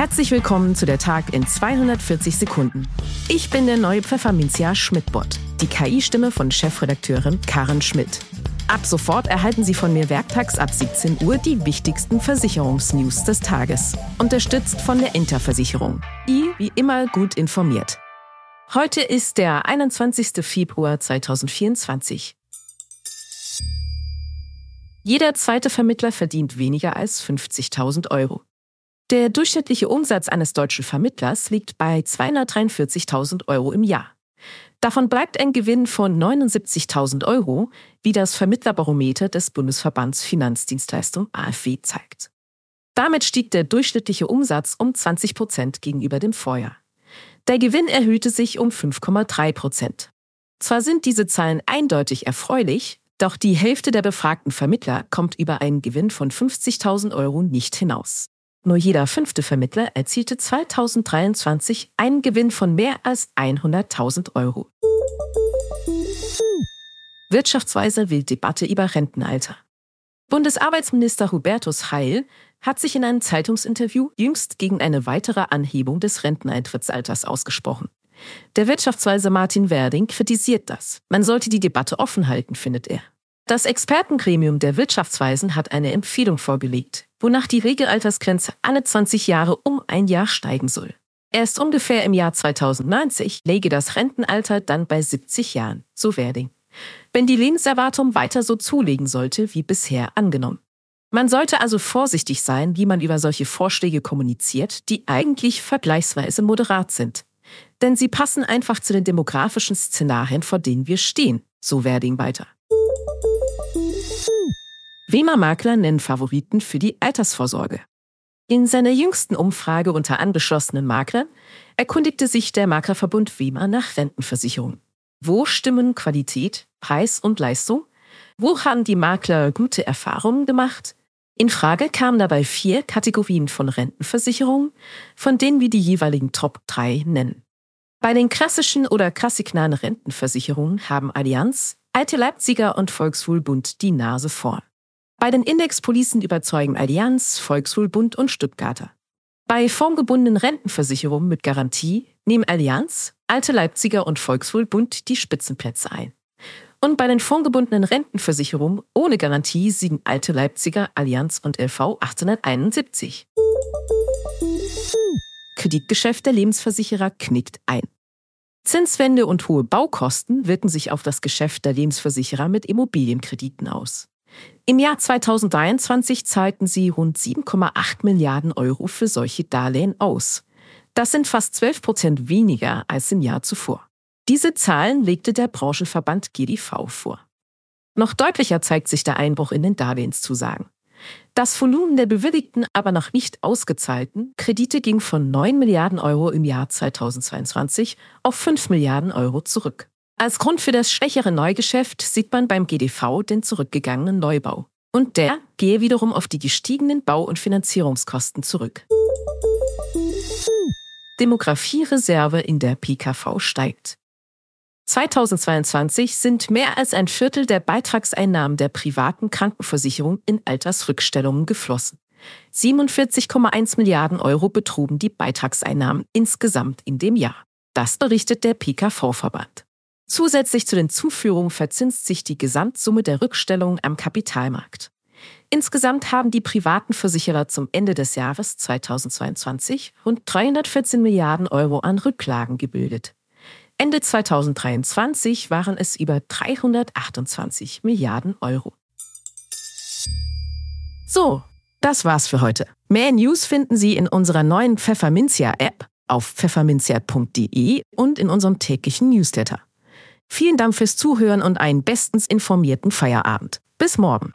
Herzlich willkommen zu der Tag in 240 Sekunden. Ich bin der neue Pfefferminzia Schmidt-Bot, die KI-Stimme von Chefredakteurin Karen Schmidt. Ab sofort erhalten Sie von mir werktags ab 17 Uhr die wichtigsten Versicherungsnews des Tages. Unterstützt von der Interversicherung. I wie immer gut informiert. Heute ist der 21. Februar 2024. Jeder zweite Vermittler verdient weniger als 50.000 Euro. Der durchschnittliche Umsatz eines deutschen Vermittlers liegt bei 243.000 Euro im Jahr. Davon bleibt ein Gewinn von 79.000 Euro, wie das Vermittlerbarometer des Bundesverbands Finanzdienstleistung AfW zeigt. Damit stieg der durchschnittliche Umsatz um 20 Prozent gegenüber dem Vorjahr. Der Gewinn erhöhte sich um 5,3 Prozent. Zwar sind diese Zahlen eindeutig erfreulich, doch die Hälfte der befragten Vermittler kommt über einen Gewinn von 50.000 Euro nicht hinaus. Nur jeder fünfte Vermittler erzielte 2023 einen Gewinn von mehr als 100.000 Euro. Wirtschaftsweise will Debatte über Rentenalter. Bundesarbeitsminister Hubertus Heil hat sich in einem Zeitungsinterview jüngst gegen eine weitere Anhebung des Renteneintrittsalters ausgesprochen. Der Wirtschaftsweise Martin Werding kritisiert das. Man sollte die Debatte offen halten, findet er. Das Expertengremium der Wirtschaftsweisen hat eine Empfehlung vorgelegt, wonach die Regelaltersgrenze alle 20 Jahre um ein Jahr steigen soll. Erst ungefähr im Jahr 2090 läge das Rentenalter dann bei 70 Jahren, so Werding. Wenn die Lebenserwartung weiter so zulegen sollte wie bisher angenommen. Man sollte also vorsichtig sein, wie man über solche Vorschläge kommuniziert, die eigentlich vergleichsweise moderat sind. Denn sie passen einfach zu den demografischen Szenarien, vor denen wir stehen, so Werding weiter. Wemer Makler nennen Favoriten für die Altersvorsorge. In seiner jüngsten Umfrage unter angeschlossenen Maklern erkundigte sich der Maklerverbund Wemer nach Rentenversicherung. Wo stimmen Qualität, Preis und Leistung? Wo haben die Makler gute Erfahrungen gemacht? In Frage kamen dabei vier Kategorien von Rentenversicherungen, von denen wir die jeweiligen Top 3 nennen. Bei den klassischen oder klassiknahen Rentenversicherungen haben Allianz, Alte Leipziger und Volkswohlbund die Nase vorn. Bei den Indexpolicen überzeugen Allianz, Volkswohlbund und Stuttgarter. Bei formgebundenen Rentenversicherungen mit Garantie nehmen Allianz, Alte Leipziger und Volkswohlbund die Spitzenplätze ein. Und bei den formgebundenen Rentenversicherungen ohne Garantie siegen Alte Leipziger, Allianz und LV 1871. Kreditgeschäft der Lebensversicherer knickt ein. Zinswende und hohe Baukosten wirken sich auf das Geschäft der Lebensversicherer mit Immobilienkrediten aus. Im Jahr 2023 zahlten sie rund 7,8 Milliarden Euro für solche Darlehen aus. Das sind fast 12 Prozent weniger als im Jahr zuvor. Diese Zahlen legte der Branchenverband GDV vor. Noch deutlicher zeigt sich der Einbruch in den Darlehenszusagen. Das Volumen der bewilligten, aber noch nicht ausgezahlten Kredite ging von 9 Milliarden Euro im Jahr 2022 auf 5 Milliarden Euro zurück. Als Grund für das schwächere Neugeschäft sieht man beim GDV den zurückgegangenen Neubau. Und der gehe wiederum auf die gestiegenen Bau- und Finanzierungskosten zurück. Demografiereserve in der PKV steigt. 2022 sind mehr als ein Viertel der Beitragseinnahmen der privaten Krankenversicherung in Altersrückstellungen geflossen. 47,1 Milliarden Euro betrugen die Beitragseinnahmen insgesamt in dem Jahr. Das berichtet der PKV-Verband. Zusätzlich zu den Zuführungen verzinst sich die Gesamtsumme der Rückstellungen am Kapitalmarkt. Insgesamt haben die privaten Versicherer zum Ende des Jahres 2022 rund 314 Milliarden Euro an Rücklagen gebildet. Ende 2023 waren es über 328 Milliarden Euro. So, das war's für heute. Mehr News finden Sie in unserer neuen Pfefferminzia-App auf pfefferminzia.de und in unserem täglichen Newsletter. Vielen Dank fürs Zuhören und einen bestens informierten Feierabend. Bis morgen.